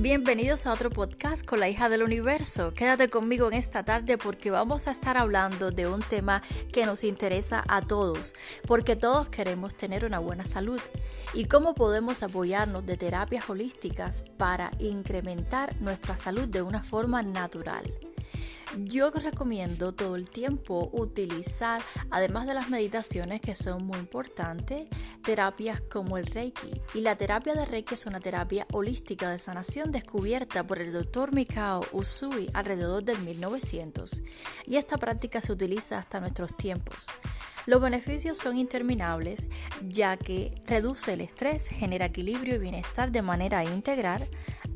Bienvenidos a otro podcast con la hija del universo. Quédate conmigo en esta tarde porque vamos a estar hablando de un tema que nos interesa a todos, porque todos queremos tener una buena salud y cómo podemos apoyarnos de terapias holísticas para incrementar nuestra salud de una forma natural. Yo recomiendo todo el tiempo utilizar, además de las meditaciones que son muy importantes, terapias como el Reiki. Y la terapia de Reiki es una terapia holística de sanación descubierta por el doctor Mikao Usui alrededor del 1900. Y esta práctica se utiliza hasta nuestros tiempos. Los beneficios son interminables ya que reduce el estrés, genera equilibrio y bienestar de manera integral,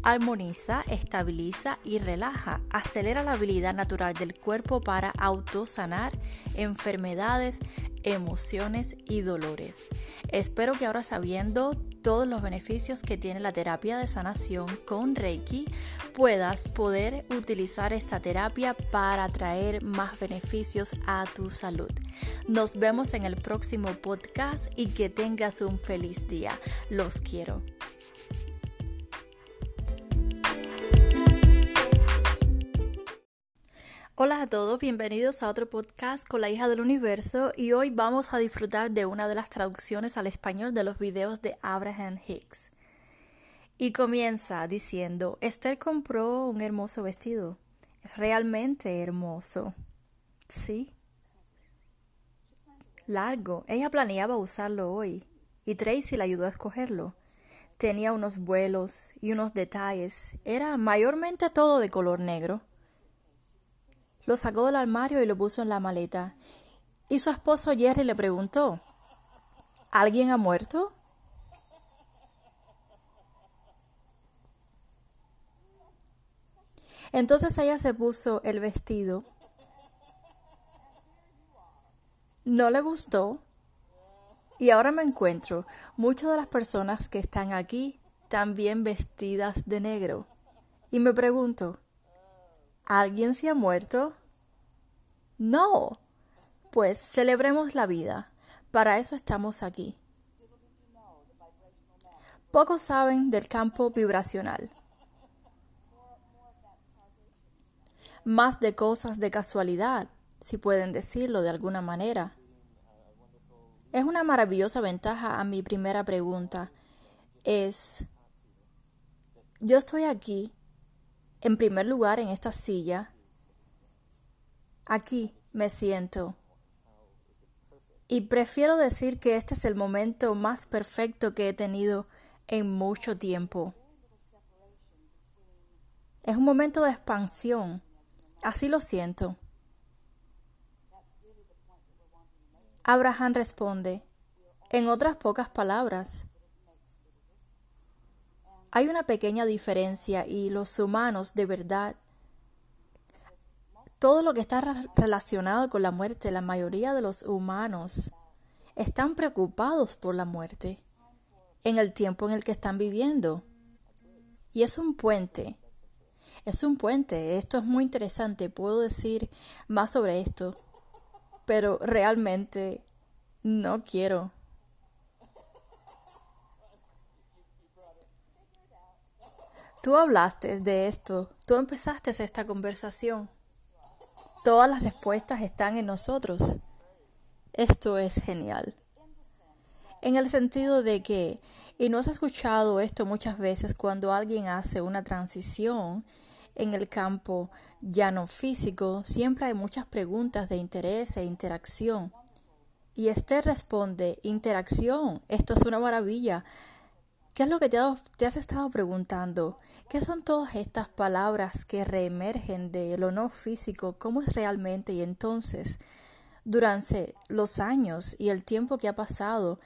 armoniza, estabiliza y relaja, acelera la habilidad natural del cuerpo para autosanar enfermedades, emociones y dolores. Espero que ahora sabiendo todos los beneficios que tiene la terapia de sanación con Reiki, puedas poder utilizar esta terapia para traer más beneficios a tu salud. Nos vemos en el próximo podcast y que tengas un feliz día. Los quiero. Hola a todos, bienvenidos a otro podcast con la hija del universo y hoy vamos a disfrutar de una de las traducciones al español de los videos de Abraham Hicks. Y comienza diciendo, Esther compró un hermoso vestido. Es realmente hermoso. Sí. Largo. Ella planeaba usarlo hoy y Tracy le ayudó a escogerlo. Tenía unos vuelos y unos detalles. Era mayormente todo de color negro. Lo sacó del armario y lo puso en la maleta. Y su esposo Jerry le preguntó, ¿Alguien ha muerto? Entonces ella se puso el vestido. No le gustó. Y ahora me encuentro muchas de las personas que están aquí también vestidas de negro. Y me pregunto, ¿Alguien se ha muerto? No. Pues celebremos la vida. Para eso estamos aquí. Pocos saben del campo vibracional. Más de cosas de casualidad, si pueden decirlo de alguna manera. Es una maravillosa ventaja a mi primera pregunta. Es, yo estoy aquí en primer lugar en esta silla. Aquí me siento. Y prefiero decir que este es el momento más perfecto que he tenido en mucho tiempo. Es un momento de expansión. Así lo siento. Abraham responde, en otras pocas palabras, hay una pequeña diferencia y los humanos de verdad, todo lo que está relacionado con la muerte, la mayoría de los humanos están preocupados por la muerte en el tiempo en el que están viviendo. Y es un puente, es un puente, esto es muy interesante, puedo decir más sobre esto, pero realmente no quiero Tú hablaste de esto, tú empezaste esta conversación. Todas las respuestas están en nosotros. Esto es genial. En el sentido de que, y no has escuchado esto muchas veces cuando alguien hace una transición en el campo ya no físico, siempre hay muchas preguntas de interés e interacción. Y este responde, interacción, esto es una maravilla. ¿Qué es lo que te, has estado preguntando? ¿Qué son todas estas palabras que reemergen de lo no físico? ¿Cómo es realmente? Y entonces, durante los años y el tiempo que ha pasado,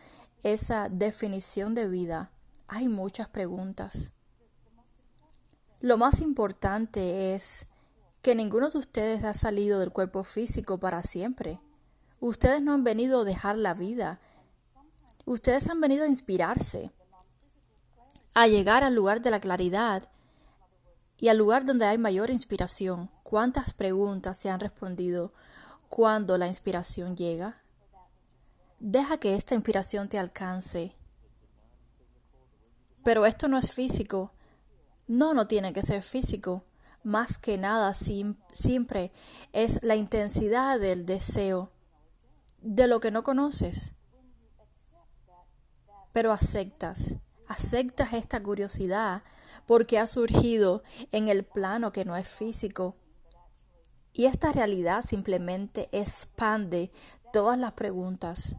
esa definición de vida, hay muchas preguntas. Lo más importante es que ninguno de ustedes ha salido del cuerpo físico para siempre. Ustedes no han venido a dejar la vida. Ustedes han venido a inspirarse a llegar al lugar de la claridad y al lugar donde hay mayor inspiración. ¿Cuántas preguntas se han respondido cuando la inspiración llega? Deja que esta inspiración te alcance. Pero esto no es físico. No, no tiene que ser físico. Más que nada, siempre es la intensidad del deseo de lo que no conoces. Pero aceptas, aceptas esta curiosidad porque ha surgido en el plano que no es físico. Y esta realidad simplemente expande todas las preguntas.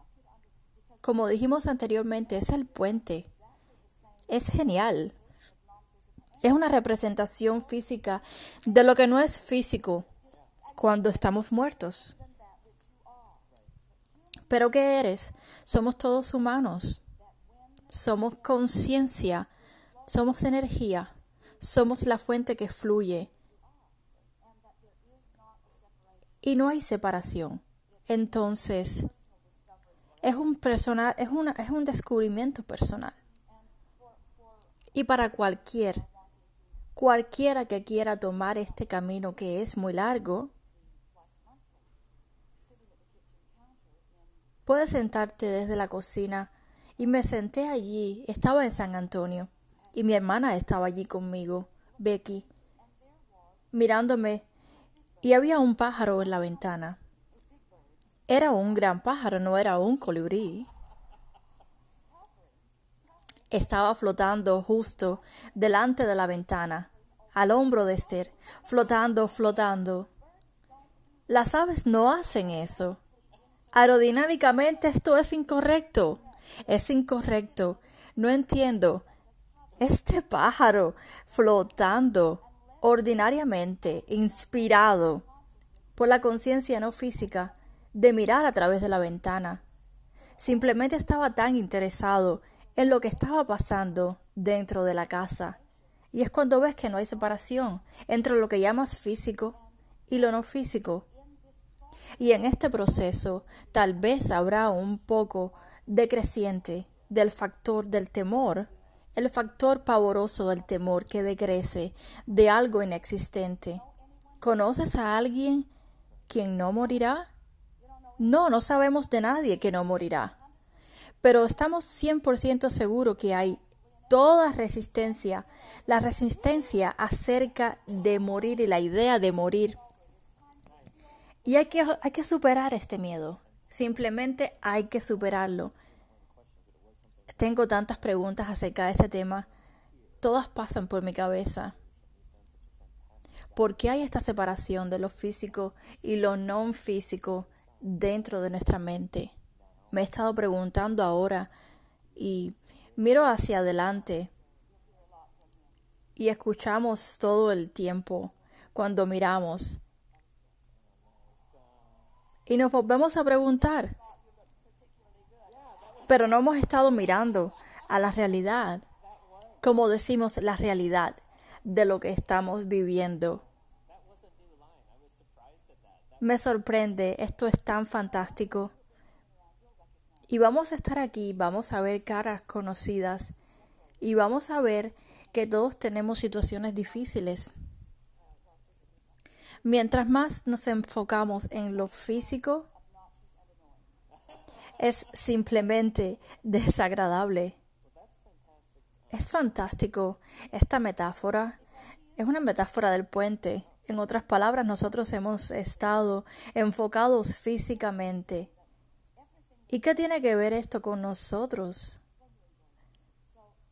Como dijimos anteriormente, es el puente. Es genial. Es una representación física de lo que no es físico cuando estamos muertos. Pero ¿qué eres? Somos todos humanos. Somos conciencia. Somos energía. Somos la fuente que fluye. Y no hay separación. Entonces, es un, personal, es, una, es un descubrimiento personal. Y para cualquier, cualquiera que quiera tomar este camino que es muy largo, puedes sentarte desde la cocina. Y me senté allí, estaba en San Antonio, y mi hermana estaba allí conmigo, Becky, mirándome, y había un pájaro en la ventana. Era un gran pájaro, no era un colibrí. Estaba flotando justo delante de la ventana, al hombro de Esther, flotando, flotando. Las aves no hacen eso. Aerodinámicamente esto es incorrecto. Es incorrecto. No entiendo. Este pájaro flotando ordinariamente, inspirado por la conciencia no física, de mirar a través de la ventana. Simplemente estaba tan interesado en lo que estaba pasando dentro de la casa. Y es cuando ves que no hay separación entre lo que llamas físico y lo no físico. Y en este proceso tal vez habrá un poco decreciente del factor del temor, el factor pavoroso del temor que decrece de algo inexistente. ¿Conoces a alguien quien no morirá? No, no sabemos de nadie que no morirá. Pero estamos 100% seguros que hay toda resistencia, la resistencia acerca de morir y la idea de morir. Y hay que, hay que superar este miedo. Simplemente hay que superarlo. Tengo tantas preguntas acerca de este tema. Todas pasan por mi cabeza. ¿Por qué hay esta separación de lo físico y lo no físico? dentro de nuestra mente. Me he estado preguntando ahora y miro hacia adelante y escuchamos todo el tiempo cuando miramos. Y nos volvemos a preguntar, pero no hemos estado mirando a la realidad, como decimos la realidad de lo que estamos viviendo me sorprende, esto es tan fantástico. Y vamos a estar aquí, vamos a ver caras conocidas y vamos a ver que todos tenemos situaciones difíciles. Mientras más nos enfocamos en lo físico, es simplemente desagradable. Es fantástico. Esta metáfora es una metáfora del puente. En otras palabras, nosotros hemos estado enfocados físicamente. ¿Y qué tiene que ver esto con nosotros?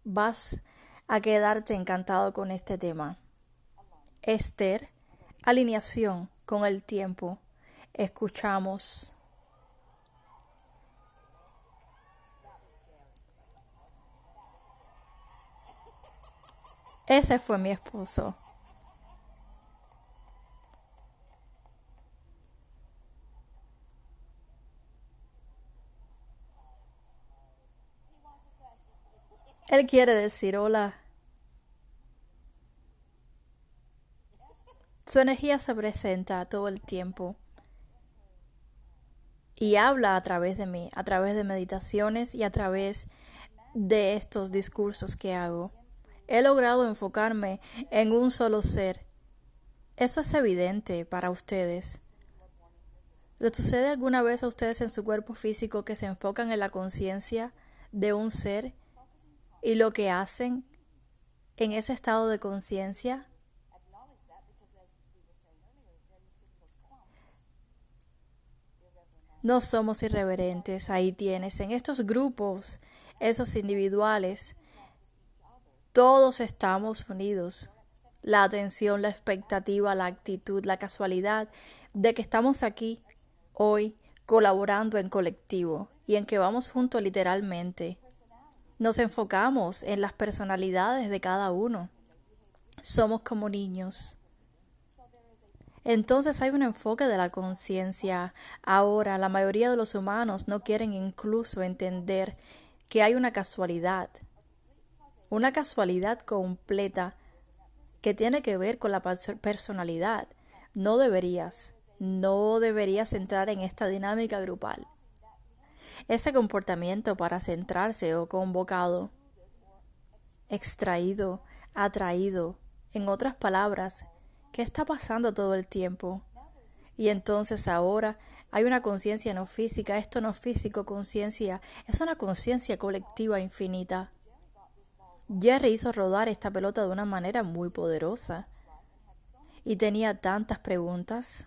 Vas a quedarte encantado con este tema. Esther, alineación con el tiempo. Escuchamos. Ese fue mi esposo. Él quiere decir hola. Su energía se presenta todo el tiempo y habla a través de mí, a través de meditaciones y a través de estos discursos que hago. He logrado enfocarme en un solo ser. Eso es evidente para ustedes. ¿Les sucede alguna vez a ustedes en su cuerpo físico que se enfocan en la conciencia de un ser y lo que hacen en ese estado de conciencia? No somos irreverentes, ahí tienes. En estos grupos, esos individuales, todos estamos unidos. La atención, la expectativa, la actitud, la casualidad de que estamos aquí hoy colaborando en colectivo y en que vamos juntos literalmente. Nos enfocamos en las personalidades de cada uno. Somos como niños. Entonces hay un enfoque de la conciencia. Ahora la mayoría de los humanos no quieren incluso entender que hay una casualidad, una casualidad completa que tiene que ver con la personalidad. No deberías, no deberías entrar en esta dinámica grupal. Ese comportamiento para centrarse o convocado, extraído, atraído, en otras palabras, ¿Qué está pasando todo el tiempo? Y entonces ahora hay una conciencia no física, esto no físico, conciencia, es una conciencia colectiva infinita. Jerry hizo rodar esta pelota de una manera muy poderosa y tenía tantas preguntas.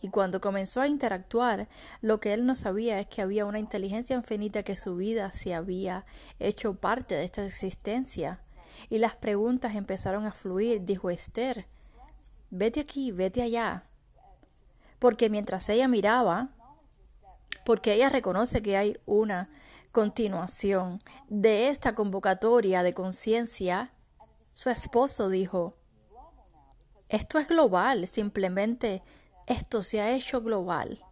Y cuando comenzó a interactuar, lo que él no sabía es que había una inteligencia infinita que su vida se había hecho parte de esta existencia. Y las preguntas empezaron a fluir, dijo Esther vete aquí, vete allá. Porque mientras ella miraba, porque ella reconoce que hay una continuación de esta convocatoria de conciencia, su esposo dijo, esto es global, simplemente esto se ha hecho global.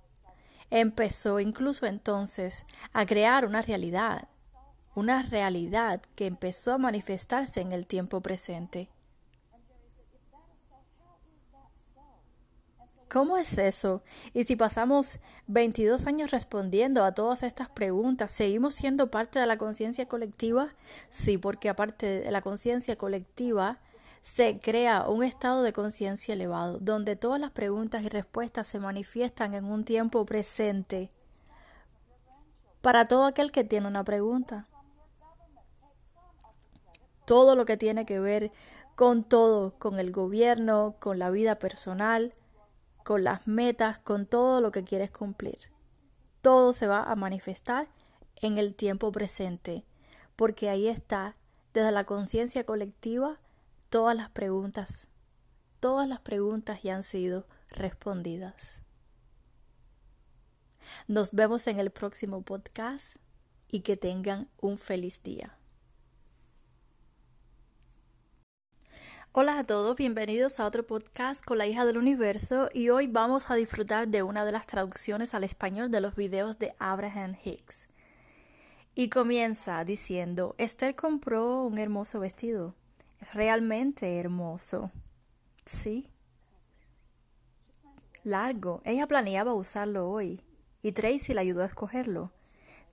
Empezó incluso entonces a crear una realidad, una realidad que empezó a manifestarse en el tiempo presente. ¿Cómo es eso? Y si pasamos 22 años respondiendo a todas estas preguntas, ¿seguimos siendo parte de la conciencia colectiva? Sí, porque aparte de la conciencia colectiva, se crea un estado de conciencia elevado, donde todas las preguntas y respuestas se manifiestan en un tiempo presente. Para todo aquel que tiene una pregunta. Todo lo que tiene que ver con todo, con el gobierno, con la vida personal, con las metas, con todo lo que quieres cumplir. Todo se va a manifestar en el tiempo presente, porque ahí está, desde la conciencia colectiva, todas las preguntas, todas las preguntas ya han sido respondidas. Nos vemos en el próximo podcast y que tengan un feliz día. Hola a todos, bienvenidos a otro podcast con la hija del universo y hoy vamos a disfrutar de una de las traducciones al español de los videos de Abraham Hicks. Y comienza diciendo, Esther compró un hermoso vestido. Es realmente hermoso. Sí. Largo. Ella planeaba usarlo hoy y Tracy le ayudó a escogerlo.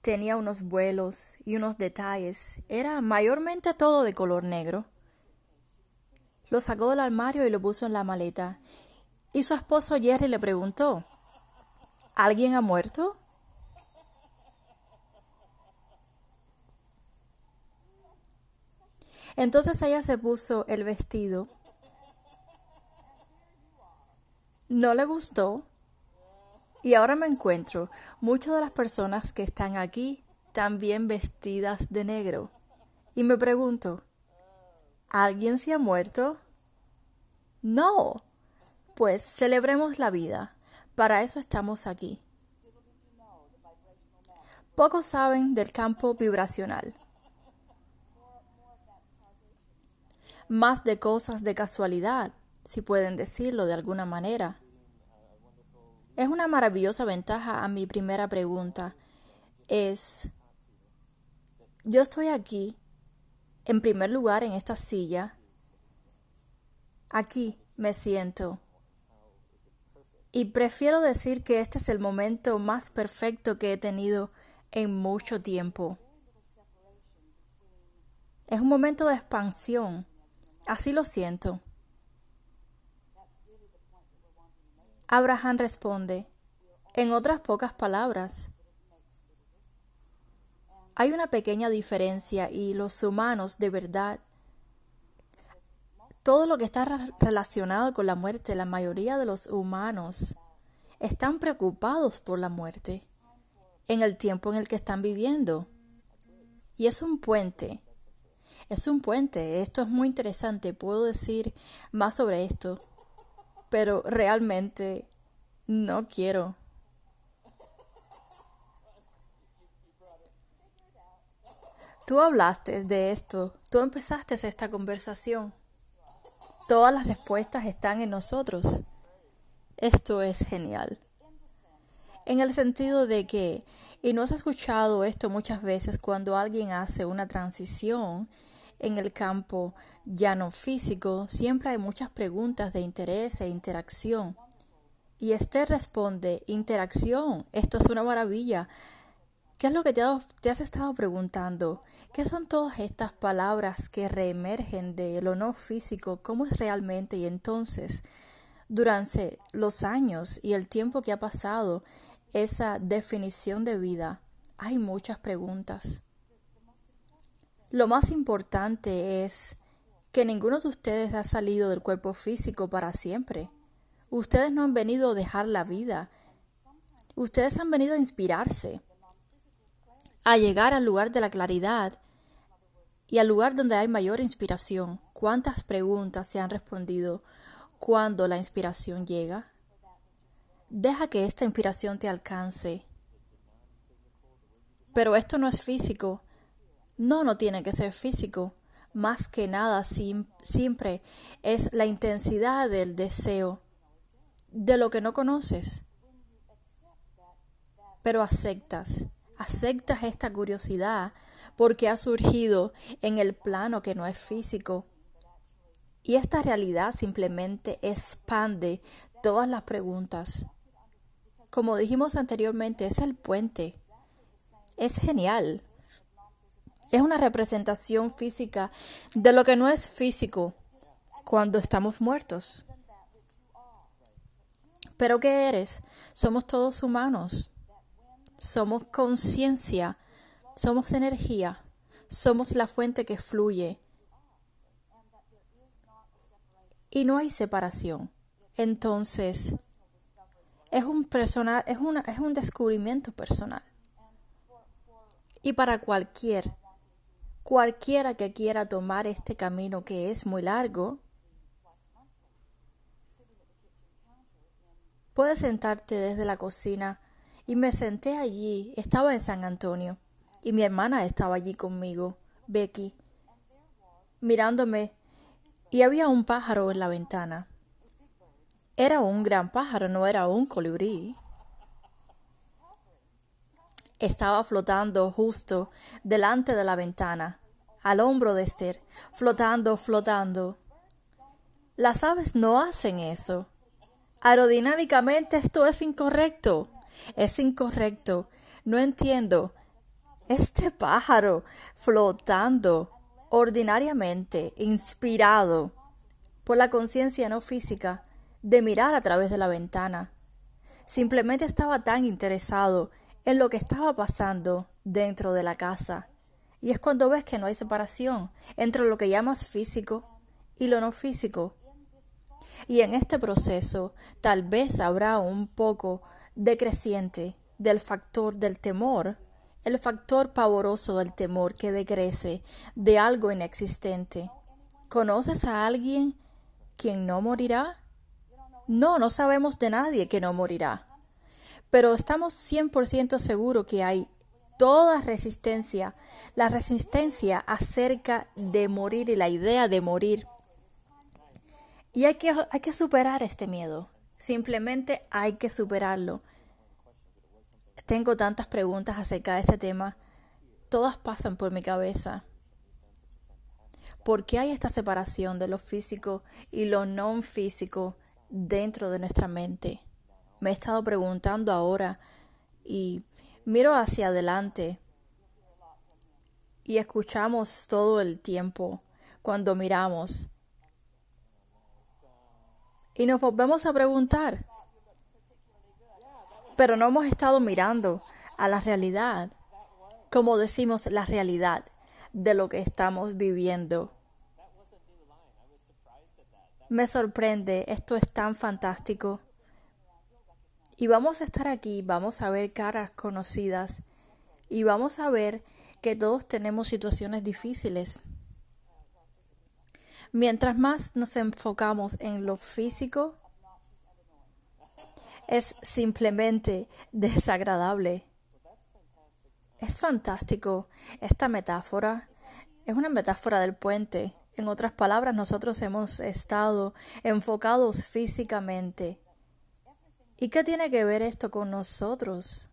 Tenía unos vuelos y unos detalles. Era mayormente todo de color negro. Lo sacó del armario y lo puso en la maleta. Y su esposo Jerry le preguntó, ¿Alguien ha muerto? Entonces ella se puso el vestido. No le gustó. Y ahora me encuentro muchas de las personas que están aquí también vestidas de negro. Y me pregunto, ¿Alguien se ha muerto? No. Pues celebremos la vida. Para eso estamos aquí. Pocos saben del campo vibracional. Más de cosas de casualidad, si pueden decirlo de alguna manera. Es una maravillosa ventaja a mi primera pregunta. Es, yo estoy aquí en primer lugar en esta silla. Aquí me siento. Y prefiero decir que este es el momento más perfecto que he tenido en mucho tiempo. Es un momento de expansión. Así lo siento. Abraham responde, en otras pocas palabras, hay una pequeña diferencia y los humanos de verdad todo lo que está relacionado con la muerte, la mayoría de los humanos están preocupados por la muerte en el tiempo en el que están viviendo. Y es un puente. Es un puente. Esto es muy interesante. Puedo decir más sobre esto. Pero realmente no quiero. Tú hablaste de esto. Tú empezaste esta conversación. Todas las respuestas están en nosotros. Esto es genial. En el sentido de que, y no has escuchado esto muchas veces cuando alguien hace una transición en el campo ya no físico, siempre hay muchas preguntas de interés e interacción. Y este responde, interacción, esto es una maravilla. ¿Qué es lo que te, te has estado preguntando? ¿Qué son todas estas palabras que reemergen de lo no físico? ¿Cómo es realmente? Y entonces, durante los años y el tiempo que ha pasado, esa definición de vida, hay muchas preguntas. Lo más importante es que ninguno de ustedes ha salido del cuerpo físico para siempre. Ustedes no han venido a dejar la vida. Ustedes han venido a inspirarse, a llegar al lugar de la claridad y al lugar donde hay mayor inspiración. ¿Cuántas preguntas se han respondido cuando la inspiración llega? Deja que esta inspiración te alcance. Pero esto no es físico. No, no tiene que ser físico. Más que nada, siempre es la intensidad del deseo de lo que no conoces. Pero aceptas, aceptas esta curiosidad porque ha surgido en el plano que no es físico. Y esta realidad simplemente expande todas las preguntas. Como dijimos anteriormente, es el puente. Es genial. Es una representación física de lo que no es físico cuando estamos muertos. Pero ¿qué eres? Somos todos humanos. Somos conciencia somos energía, somos la fuente que fluye. Y no hay separación. Entonces, es un, personal, es, una, es un descubrimiento personal. Y para cualquier, cualquiera que quiera tomar este camino que es muy largo, puedes sentarte desde la cocina. Y me senté allí, estaba en San Antonio y mi hermana estaba allí conmigo, Becky, mirándome, y había un pájaro en la ventana. Era un gran pájaro, no era un colibrí. Estaba flotando justo delante de la ventana, al hombro de Esther, flotando, flotando. Las aves no hacen eso. Aerodinámicamente esto es incorrecto. Es incorrecto. No entiendo este pájaro flotando ordinariamente, inspirado por la conciencia no física de mirar a través de la ventana. Simplemente estaba tan interesado en lo que estaba pasando dentro de la casa. Y es cuando ves que no hay separación entre lo que llamas físico y lo no físico. Y en este proceso tal vez habrá un poco decreciente del factor del temor el factor pavoroso del temor que decrece de algo inexistente. ¿Conoces a alguien quien no morirá? No, no sabemos de nadie que no morirá. Pero estamos 100% seguros que hay toda resistencia, la resistencia acerca de morir y la idea de morir. Y hay que, hay que superar este miedo. Simplemente hay que superarlo. Tengo tantas preguntas acerca de este tema. Todas pasan por mi cabeza. ¿Por qué hay esta separación de lo físico y lo no físico dentro de nuestra mente? Me he estado preguntando ahora y miro hacia adelante y escuchamos todo el tiempo cuando miramos. Y nos volvemos a preguntar, pero no hemos estado mirando a la realidad, como decimos, la realidad de lo que estamos viviendo. Me sorprende, esto es tan fantástico. Y vamos a estar aquí, vamos a ver caras conocidas y vamos a ver que todos tenemos situaciones difíciles. Mientras más nos enfocamos en lo físico, es simplemente desagradable. Es fantástico. Esta metáfora es una metáfora del puente. En otras palabras, nosotros hemos estado enfocados físicamente. ¿Y qué tiene que ver esto con nosotros?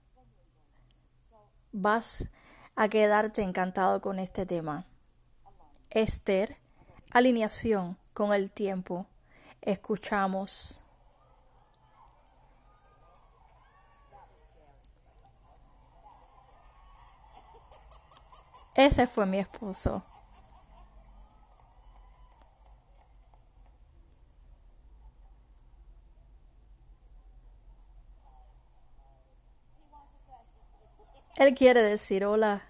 Vas a quedarte encantado con este tema. Esther, alineación con el tiempo. Escuchamos. Ese fue mi esposo. Él quiere decir hola.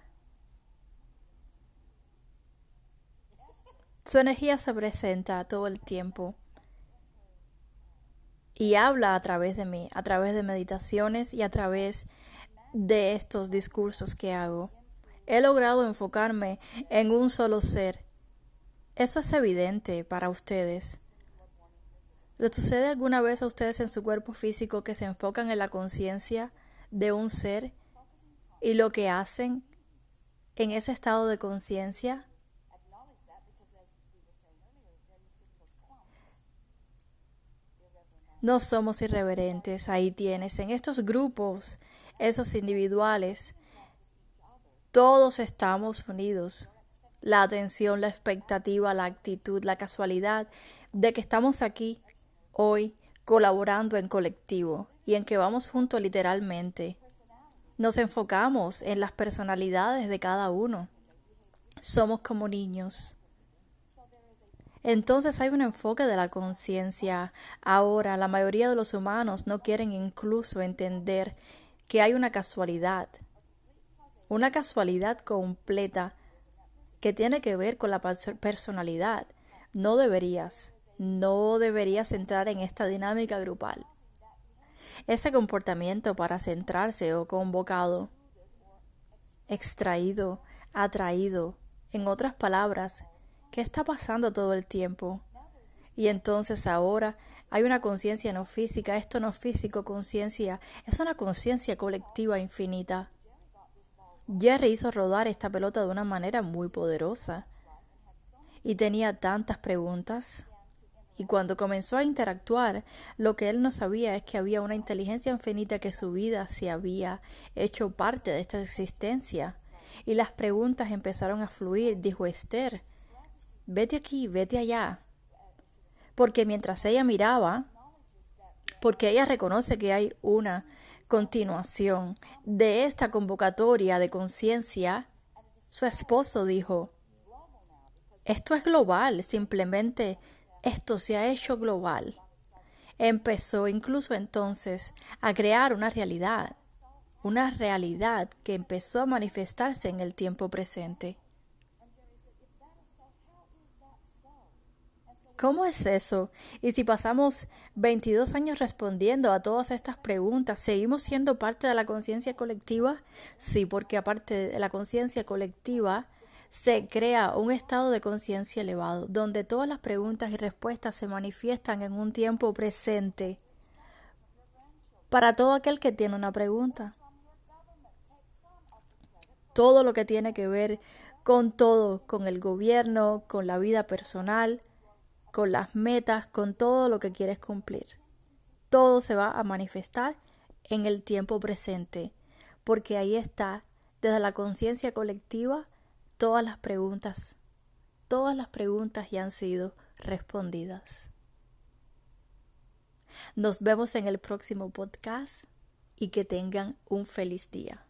Su energía se presenta todo el tiempo y habla a través de mí, a través de meditaciones y a través de estos discursos que hago. He logrado enfocarme en un solo ser. Eso es evidente para ustedes. ¿Les sucede alguna vez a ustedes en su cuerpo físico que se enfocan en la conciencia de un ser y lo que hacen en ese estado de conciencia? No somos irreverentes, ahí tienes. En estos grupos, esos individuales, todos estamos unidos. La atención, la expectativa, la actitud, la casualidad de que estamos aquí hoy colaborando en colectivo y en que vamos juntos literalmente. Nos enfocamos en las personalidades de cada uno. Somos como niños. Entonces hay un enfoque de la conciencia. Ahora la mayoría de los humanos no quieren incluso entender que hay una casualidad, una casualidad completa que tiene que ver con la personalidad. No deberías, no deberías entrar en esta dinámica grupal. Ese comportamiento para centrarse o convocado, extraído, atraído, en otras palabras, ¿qué está pasando todo el tiempo? Y entonces ahora hay una conciencia no física, esto no físico, conciencia, es una conciencia colectiva infinita. Jerry hizo rodar esta pelota de una manera muy poderosa y tenía tantas preguntas. Y cuando comenzó a interactuar, lo que él no sabía es que había una inteligencia infinita que su vida se había hecho parte de esta existencia. Y las preguntas empezaron a fluir, dijo Esther. Vete aquí, vete allá. Porque mientras ella miraba, porque ella reconoce que hay una continuación de esta convocatoria de conciencia, su esposo dijo, esto es global, simplemente esto se ha hecho global. Empezó incluso entonces a crear una realidad, una realidad que empezó a manifestarse en el tiempo presente. ¿Cómo es eso? Y si pasamos 22 años respondiendo a todas estas preguntas, ¿seguimos siendo parte de la conciencia colectiva? Sí, porque aparte de la conciencia colectiva, se crea un estado de conciencia elevado, donde todas las preguntas y respuestas se manifiestan en un tiempo presente. Para todo aquel que tiene una pregunta. Todo lo que tiene que ver con todo, con el gobierno, con la vida personal, con las metas, con todo lo que quieres cumplir. Todo se va a manifestar en el tiempo presente, porque ahí está, desde la conciencia colectiva, todas las preguntas, todas las preguntas ya han sido respondidas. Nos vemos en el próximo podcast y que tengan un feliz día.